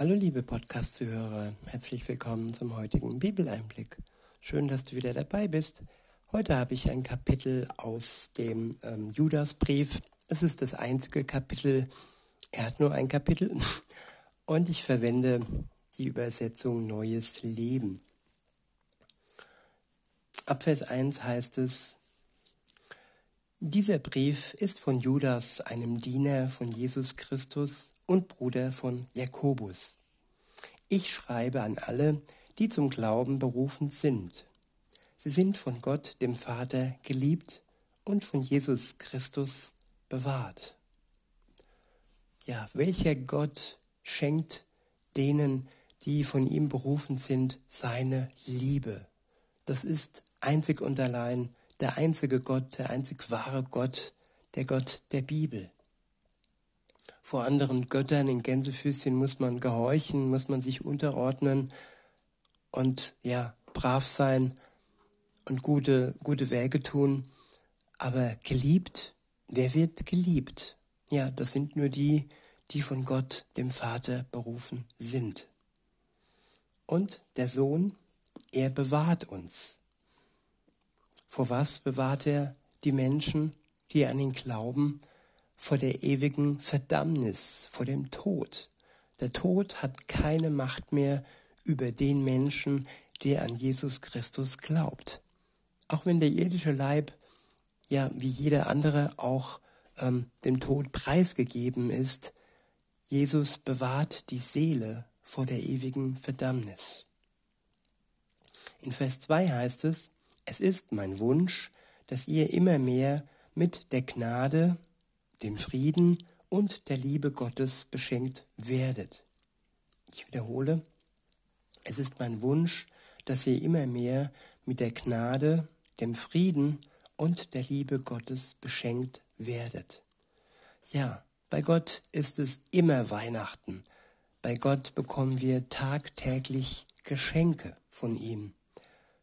Hallo liebe Podcast-Zuhörer, herzlich willkommen zum heutigen Bibeleinblick. Schön, dass du wieder dabei bist. Heute habe ich ein Kapitel aus dem ähm, Judasbrief. Es ist das einzige Kapitel, er hat nur ein Kapitel und ich verwende die Übersetzung Neues Leben. Ab Vers 1 heißt es, dieser Brief ist von Judas, einem Diener von Jesus Christus und Bruder von Jakobus. Ich schreibe an alle, die zum Glauben berufen sind. Sie sind von Gott, dem Vater, geliebt und von Jesus Christus bewahrt. Ja, welcher Gott schenkt denen, die von ihm berufen sind, seine Liebe? Das ist einzig und allein der einzige Gott, der einzig wahre Gott, der Gott der Bibel. Vor anderen Göttern in Gänsefüßchen muss man gehorchen, muss man sich unterordnen und ja, brav sein und gute, gute Werke tun. Aber geliebt, wer wird geliebt? Ja, das sind nur die, die von Gott, dem Vater, berufen sind. Und der Sohn, er bewahrt uns. Vor was bewahrt er die Menschen, die an ihn glauben? Vor der ewigen Verdammnis, vor dem Tod. Der Tod hat keine Macht mehr über den Menschen, der an Jesus Christus glaubt. Auch wenn der irdische Leib, ja, wie jeder andere auch ähm, dem Tod preisgegeben ist, Jesus bewahrt die Seele vor der ewigen Verdammnis. In Vers 2 heißt es, es ist mein Wunsch, dass ihr immer mehr mit der Gnade, dem Frieden und der Liebe Gottes beschenkt werdet. Ich wiederhole, es ist mein Wunsch, dass ihr immer mehr mit der Gnade, dem Frieden und der Liebe Gottes beschenkt werdet. Ja, bei Gott ist es immer Weihnachten. Bei Gott bekommen wir tagtäglich Geschenke von ihm.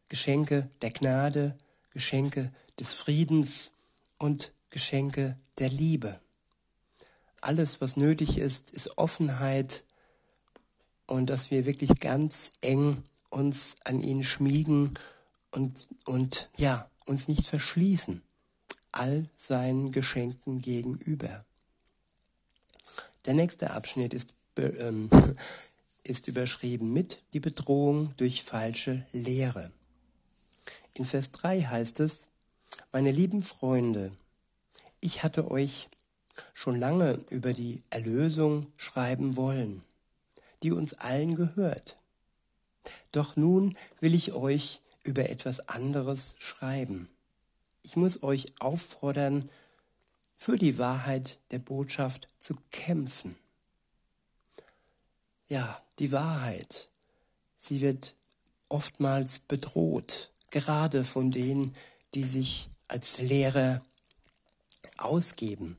Geschenke der Gnade, Geschenke des Friedens und Geschenke der Liebe. Alles, was nötig ist, ist Offenheit und dass wir wirklich ganz eng uns an ihn schmiegen und, und ja, uns nicht verschließen, all seinen Geschenken gegenüber. Der nächste Abschnitt ist, ähm, ist überschrieben mit die Bedrohung durch falsche Lehre. In Vers 3 heißt es, meine lieben Freunde, ich hatte euch schon lange über die Erlösung schreiben wollen, die uns allen gehört. Doch nun will ich euch über etwas anderes schreiben. Ich muss euch auffordern, für die Wahrheit der Botschaft zu kämpfen. Ja, die Wahrheit, sie wird oftmals bedroht, gerade von denen, die sich als Lehrer ausgeben.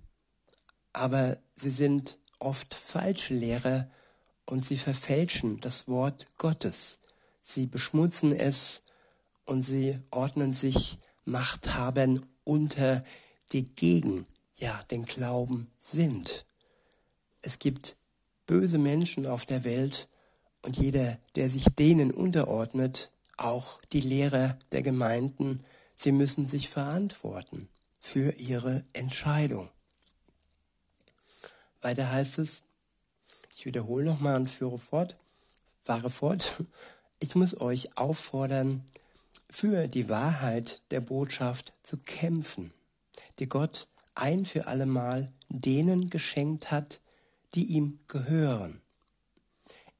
Aber sie sind oft falsche Lehrer und sie verfälschen das Wort Gottes. Sie beschmutzen es und sie ordnen sich Machthabern unter, die gegen ja den Glauben sind. Es gibt böse Menschen auf der Welt und jeder, der sich denen unterordnet, auch die Lehrer der Gemeinden, sie müssen sich verantworten für ihre Entscheidung. Weiter heißt es, ich wiederhole nochmal und führe fort, fahre fort, ich muss euch auffordern, für die Wahrheit der Botschaft zu kämpfen, die Gott ein für allemal denen geschenkt hat, die ihm gehören.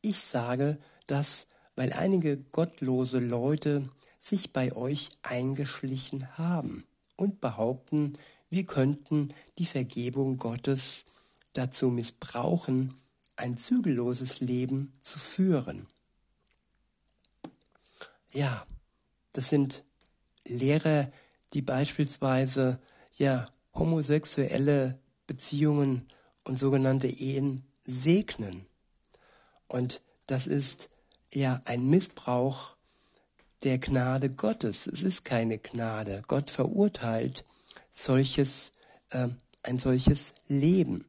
Ich sage dass weil einige gottlose Leute sich bei euch eingeschlichen haben und behaupten, wir könnten die Vergebung Gottes dazu missbrauchen, ein zügelloses Leben zu führen. Ja, das sind Lehrer, die beispielsweise ja homosexuelle Beziehungen und sogenannte Ehen segnen. Und das ist ja ein Missbrauch der Gnade Gottes. Es ist keine Gnade. Gott verurteilt solches, äh, ein solches Leben.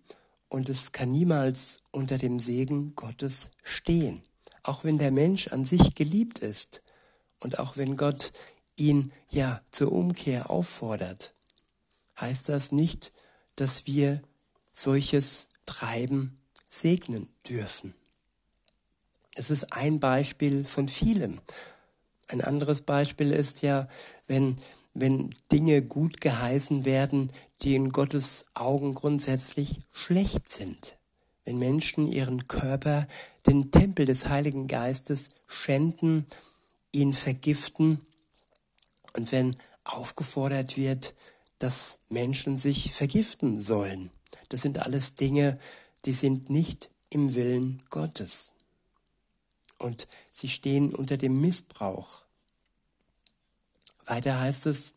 und es kann niemals unter dem Segen Gottes stehen. Auch wenn der Mensch an sich geliebt ist und auch wenn Gott ihn ja zur Umkehr auffordert, heißt das nicht, dass wir solches Treiben segnen dürfen. Es ist ein Beispiel von vielem. Ein anderes Beispiel ist ja, wenn, wenn Dinge gut geheißen werden, die in Gottes Augen grundsätzlich schlecht sind. Wenn Menschen ihren Körper, den Tempel des Heiligen Geistes schänden, ihn vergiften und wenn aufgefordert wird, dass Menschen sich vergiften sollen. Das sind alles Dinge, die sind nicht im Willen Gottes. Und sie stehen unter dem Missbrauch. Weiter heißt es,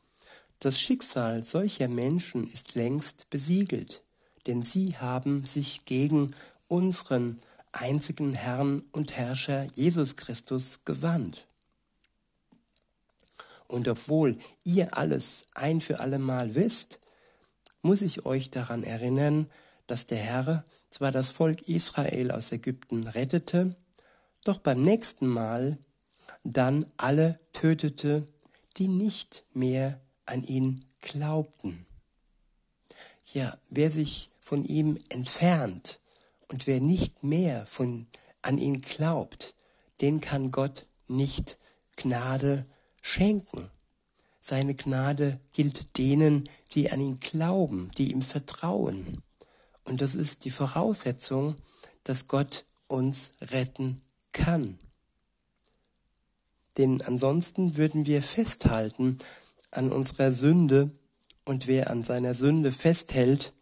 das Schicksal solcher Menschen ist längst besiegelt, denn sie haben sich gegen unseren einzigen Herrn und Herrscher Jesus Christus gewandt. Und obwohl ihr alles ein für allemal wisst, muss ich euch daran erinnern, dass der Herr zwar das Volk Israel aus Ägypten rettete, doch beim nächsten Mal dann alle tötete, die nicht mehr an ihn glaubten. Ja, wer sich von ihm entfernt und wer nicht mehr von, an ihn glaubt, den kann Gott nicht Gnade schenken. Seine Gnade gilt denen, die an ihn glauben, die ihm vertrauen. Und das ist die Voraussetzung, dass Gott uns retten kann. Denn ansonsten würden wir festhalten an unserer Sünde und wer an seiner Sünde festhält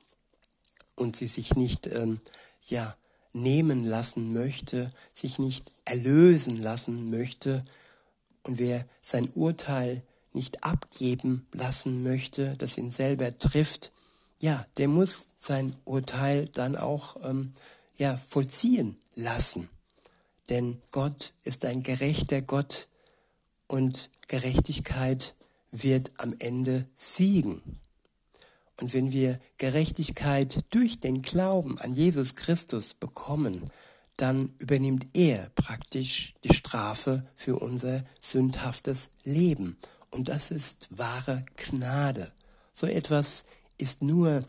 und sie sich nicht ähm, ja nehmen lassen möchte, sich nicht erlösen lassen möchte und wer sein Urteil nicht abgeben lassen möchte, das ihn selber trifft, ja, der muss sein Urteil dann auch ähm, ja vollziehen lassen. Denn Gott ist ein gerechter Gott und Gerechtigkeit wird am Ende siegen. Und wenn wir Gerechtigkeit durch den Glauben an Jesus Christus bekommen, dann übernimmt er praktisch die Strafe für unser sündhaftes Leben. Und das ist wahre Gnade. So etwas ist nur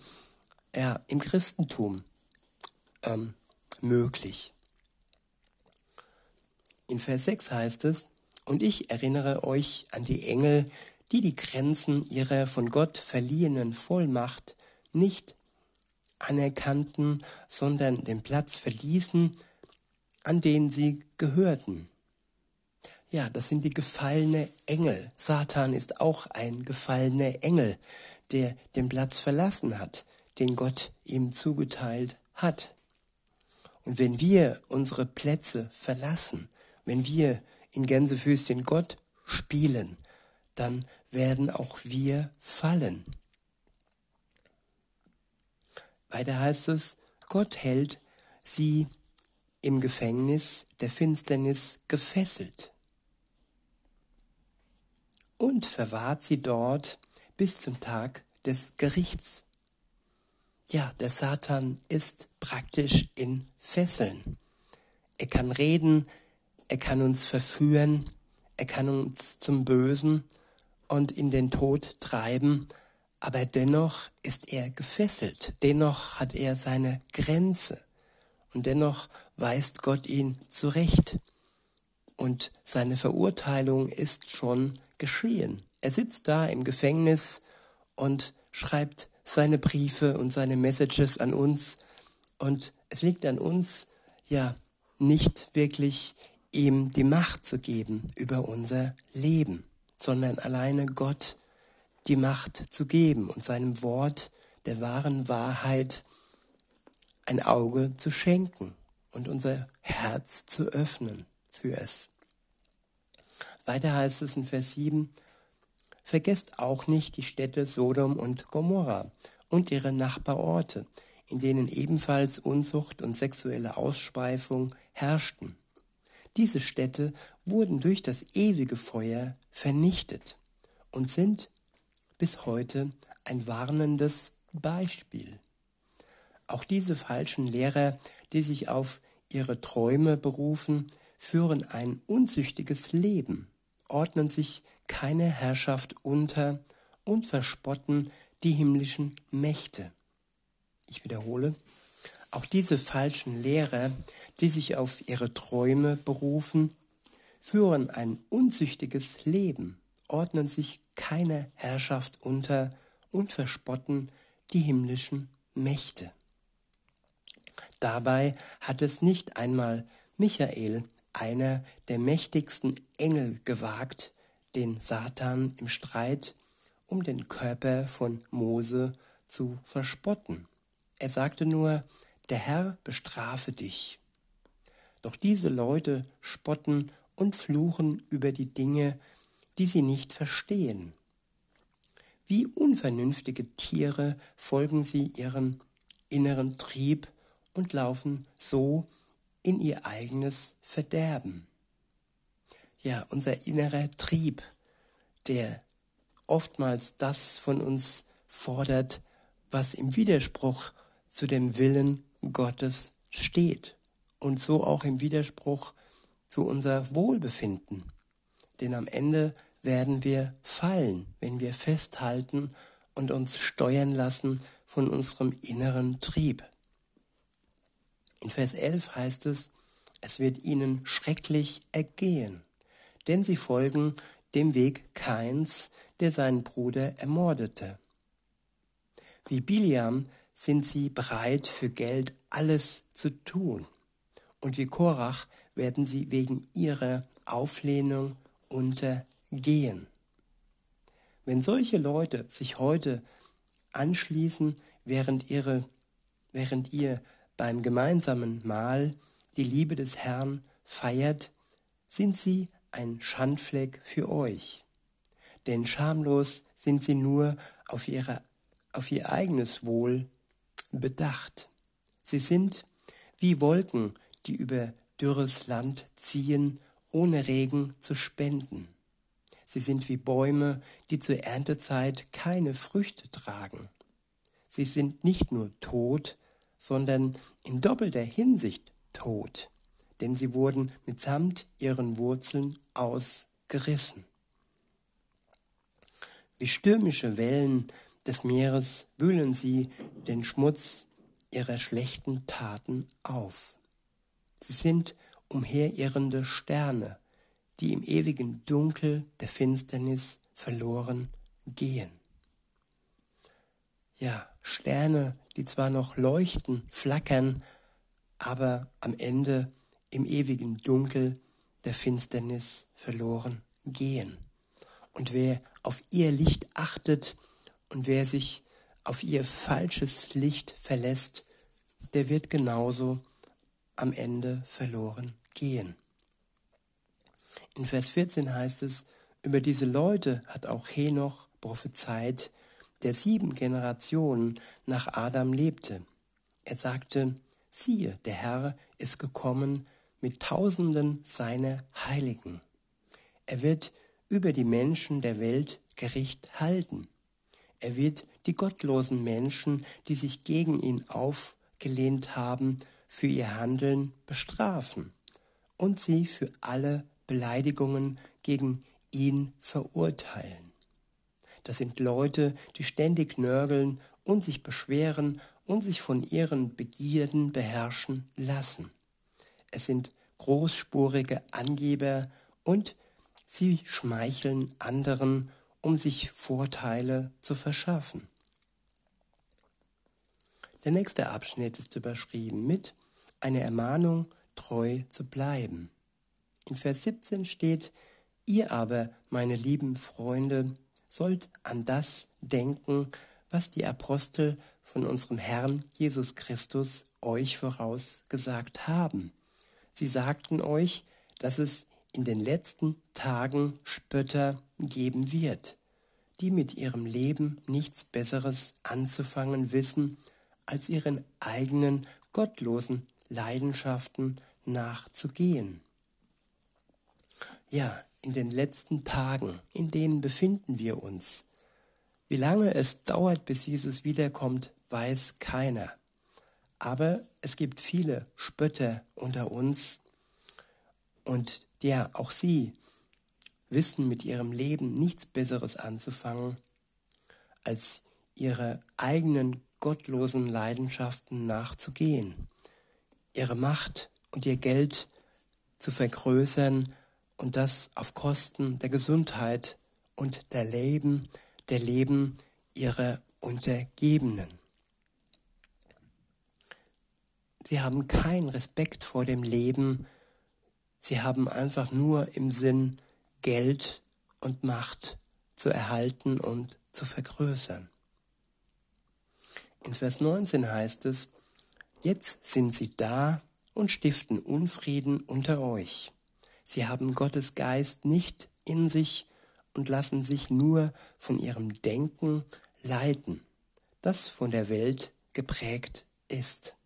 ja, im Christentum ähm, möglich. In Vers 6 heißt es, und ich erinnere euch an die Engel, die die Grenzen ihrer von Gott verliehenen Vollmacht nicht anerkannten, sondern den Platz verließen, an den sie gehörten. Ja, das sind die gefallene Engel. Satan ist auch ein gefallener Engel, der den Platz verlassen hat, den Gott ihm zugeteilt hat. Und wenn wir unsere Plätze verlassen, wenn wir in Gänsefüßchen Gott spielen, dann werden auch wir fallen. Weiter heißt es, Gott hält sie im Gefängnis der Finsternis gefesselt und verwahrt sie dort bis zum Tag des Gerichts. Ja, der Satan ist praktisch in Fesseln. Er kann reden, er kann uns verführen, er kann uns zum Bösen und in den Tod treiben, aber dennoch ist er gefesselt, dennoch hat er seine Grenze und dennoch weist Gott ihn zurecht. Und seine Verurteilung ist schon geschehen. Er sitzt da im Gefängnis und schreibt seine Briefe und seine Messages an uns. Und es liegt an uns, ja, nicht wirklich ihm die Macht zu geben über unser Leben, sondern alleine Gott die Macht zu geben und seinem Wort der wahren Wahrheit ein Auge zu schenken und unser Herz zu öffnen für es. Weiter heißt es in Vers 7, Vergesst auch nicht die Städte Sodom und Gomorra und ihre Nachbarorte, in denen ebenfalls Unzucht und sexuelle Ausspeifung herrschten. Diese Städte wurden durch das ewige Feuer vernichtet und sind bis heute ein warnendes Beispiel. Auch diese falschen Lehrer, die sich auf ihre Träume berufen, führen ein unzüchtiges Leben, ordnen sich keine Herrschaft unter und verspotten die himmlischen Mächte. Ich wiederhole, auch diese falschen Lehrer, die sich auf ihre Träume berufen, führen ein unzüchtiges Leben, ordnen sich keine Herrschaft unter und verspotten die himmlischen Mächte. Dabei hat es nicht einmal Michael, einer der mächtigsten Engel, gewagt, den Satan im Streit um den Körper von Mose zu verspotten. Er sagte nur, der Herr bestrafe dich. Doch diese Leute spotten und fluchen über die Dinge, die sie nicht verstehen. Wie unvernünftige Tiere folgen sie ihrem inneren Trieb und laufen so in ihr eigenes Verderben. Ja, unser innerer Trieb, der oftmals das von uns fordert, was im Widerspruch zu dem Willen Gottes steht und so auch im Widerspruch zu unser Wohlbefinden. Denn am Ende werden wir fallen, wenn wir festhalten und uns steuern lassen von unserem inneren Trieb. In Vers 11 heißt es, es wird ihnen schrecklich ergehen, denn sie folgen dem Weg Kains, der seinen Bruder ermordete. Wie Biliam sind sie bereit, für Geld alles zu tun. Und wie Korach werden sie wegen ihrer Auflehnung untergehen. Wenn solche Leute sich heute anschließen, während, ihre, während ihr beim gemeinsamen Mahl die Liebe des Herrn feiert, sind sie ein Schandfleck für euch. Denn schamlos sind sie nur auf, ihre, auf ihr eigenes Wohl bedacht. Sie sind wie Wolken, die über dürres Land ziehen, ohne Regen zu spenden. Sie sind wie Bäume, die zur Erntezeit keine Früchte tragen. Sie sind nicht nur tot, sondern in doppelter Hinsicht tot, denn sie wurden mitsamt ihren Wurzeln ausgerissen. Wie stürmische Wellen des Meeres wühlen sie den Schmutz ihrer schlechten Taten auf. Sie sind umherirrende Sterne, die im ewigen Dunkel der Finsternis verloren gehen. Ja, Sterne, die zwar noch leuchten, flackern, aber am Ende im ewigen Dunkel der Finsternis verloren gehen. Und wer auf ihr Licht achtet und wer sich auf ihr falsches Licht verlässt, der wird genauso am Ende verloren gehen. In Vers 14 heißt es, über diese Leute hat auch Henoch prophezeit, der sieben Generationen nach Adam lebte. Er sagte, siehe, der Herr ist gekommen mit Tausenden seiner Heiligen. Er wird über die Menschen der Welt Gericht halten. Er wird die gottlosen Menschen, die sich gegen ihn aufgelehnt haben, für ihr Handeln bestrafen und sie für alle Beleidigungen gegen ihn verurteilen. Das sind Leute, die ständig nörgeln und sich beschweren und sich von ihren Begierden beherrschen lassen. Es sind großspurige Angeber und sie schmeicheln anderen, um sich Vorteile zu verschaffen. Der nächste Abschnitt ist überschrieben mit einer Ermahnung, treu zu bleiben. In Vers 17 steht, ihr aber, meine lieben Freunde, sollt an das denken, was die Apostel von unserem Herrn Jesus Christus euch vorausgesagt haben. Sie sagten euch, dass es in den letzten Tagen Spötter geben wird, die mit ihrem Leben nichts Besseres anzufangen wissen, als ihren eigenen gottlosen Leidenschaften nachzugehen. Ja, in den letzten Tagen, in denen befinden wir uns. Wie lange es dauert, bis Jesus wiederkommt, weiß keiner. Aber es gibt viele Spötter unter uns und ja, auch sie wissen mit ihrem Leben nichts Besseres anzufangen, als ihre eigenen gottlosen Leidenschaften nachzugehen, ihre Macht und ihr Geld zu vergrößern und das auf Kosten der Gesundheit und der Leben, der Leben ihrer Untergebenen. Sie haben keinen Respekt vor dem Leben, sie haben einfach nur im Sinn, Geld und Macht zu erhalten und zu vergrößern. In Vers 19 heißt es, jetzt sind sie da und stiften Unfrieden unter euch. Sie haben Gottes Geist nicht in sich und lassen sich nur von ihrem Denken leiten, das von der Welt geprägt ist.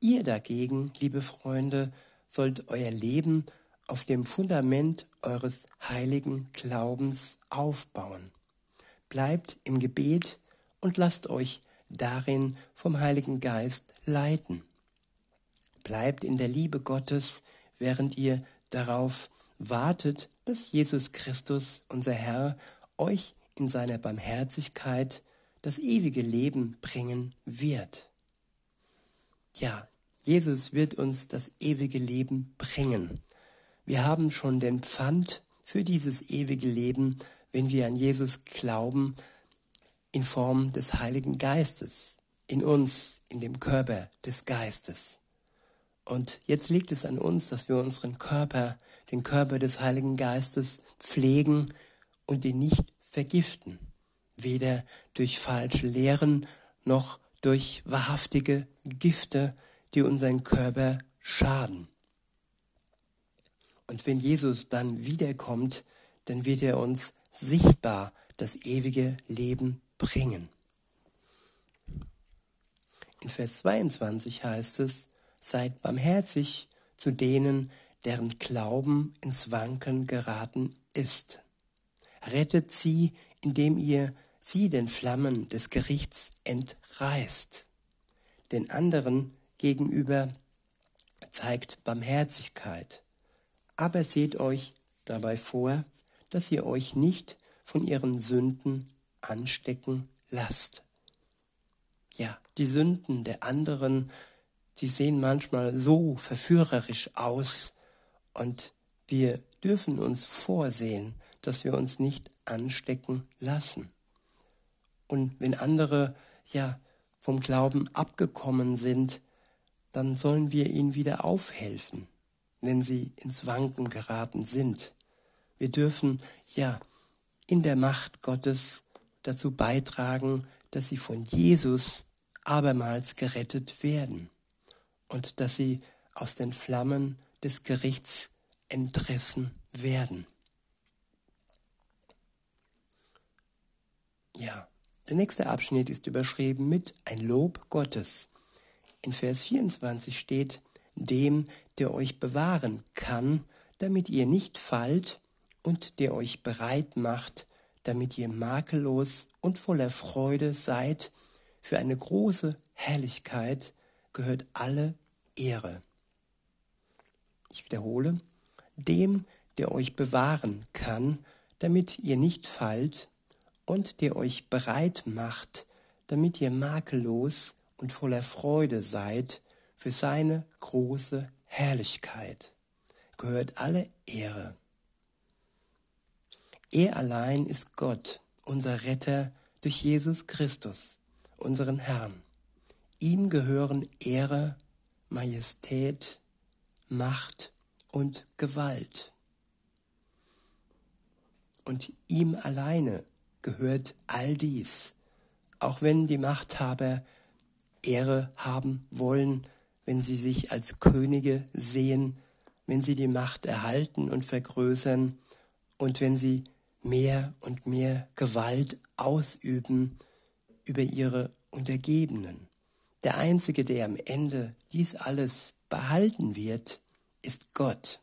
Ihr dagegen, liebe Freunde, sollt euer Leben auf dem Fundament eures heiligen Glaubens aufbauen. Bleibt im Gebet und lasst euch darin vom Heiligen Geist leiten. Bleibt in der Liebe Gottes, während ihr darauf wartet, dass Jesus Christus, unser Herr, euch in seiner Barmherzigkeit das ewige Leben bringen wird. Ja, Jesus wird uns das ewige Leben bringen. Wir haben schon den Pfand für dieses ewige Leben, wenn wir an Jesus glauben, in Form des Heiligen Geistes, in uns, in dem Körper des Geistes. Und jetzt liegt es an uns, dass wir unseren Körper, den Körper des Heiligen Geistes pflegen und ihn nicht vergiften, weder durch falsche Lehren noch durch wahrhaftige Gifte, die unseren Körper schaden. Und wenn Jesus dann wiederkommt, dann wird er uns sichtbar das ewige Leben bringen. In Vers 22 heißt es, seid barmherzig zu denen, deren Glauben ins Wanken geraten ist. Rettet sie, indem ihr sie den Flammen des Gerichts entreißt. Den anderen gegenüber zeigt Barmherzigkeit aber seht euch dabei vor, dass ihr euch nicht von ihren Sünden anstecken lasst. Ja, die Sünden der anderen, die sehen manchmal so verführerisch aus und wir dürfen uns vorsehen, dass wir uns nicht anstecken lassen. Und wenn andere ja vom Glauben abgekommen sind, dann sollen wir ihnen wieder aufhelfen wenn sie ins Wanken geraten sind. Wir dürfen ja in der Macht Gottes dazu beitragen, dass sie von Jesus abermals gerettet werden und dass sie aus den Flammen des Gerichts entrissen werden. Ja, der nächste Abschnitt ist überschrieben mit ein Lob Gottes. In Vers 24 steht, dem, der euch bewahren kann, damit ihr nicht fallt und der euch bereit macht, damit ihr makellos und voller Freude seid, für eine große Herrlichkeit gehört alle Ehre. Ich wiederhole, dem, der euch bewahren kann, damit ihr nicht fallt, und der euch bereit macht, damit ihr makellos und voller Freude seid für seine große Herrlichkeit gehört alle Ehre. Er allein ist Gott, unser Retter durch Jesus Christus, unseren Herrn. Ihm gehören Ehre, Majestät, Macht und Gewalt. Und ihm alleine gehört all dies, auch wenn die Machthaber Ehre haben wollen, wenn sie sich als Könige sehen, wenn sie die Macht erhalten und vergrößern und wenn sie mehr und mehr Gewalt ausüben über ihre Untergebenen. Der Einzige, der am Ende dies alles behalten wird, ist Gott.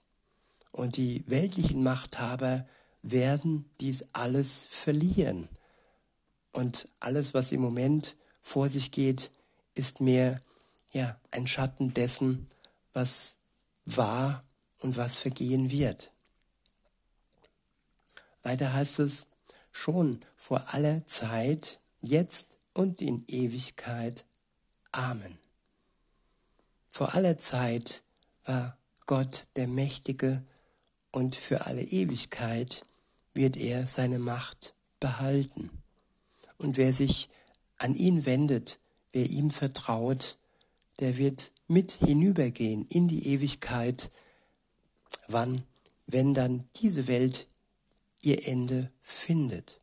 Und die weltlichen Machthaber werden dies alles verlieren. Und alles, was im Moment vor sich geht, ist mehr ja ein Schatten dessen, was war und was vergehen wird. Weiter heißt es, schon vor aller Zeit, jetzt und in Ewigkeit. Amen. Vor aller Zeit war Gott der Mächtige und für alle Ewigkeit wird er seine Macht behalten. Und wer sich an ihn wendet, wer ihm vertraut, der wird mit hinübergehen in die Ewigkeit. Wann? Wenn dann diese Welt ihr Ende findet.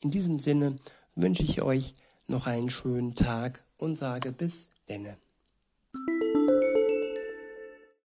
In diesem Sinne wünsche ich euch noch einen schönen Tag und sage bis denne.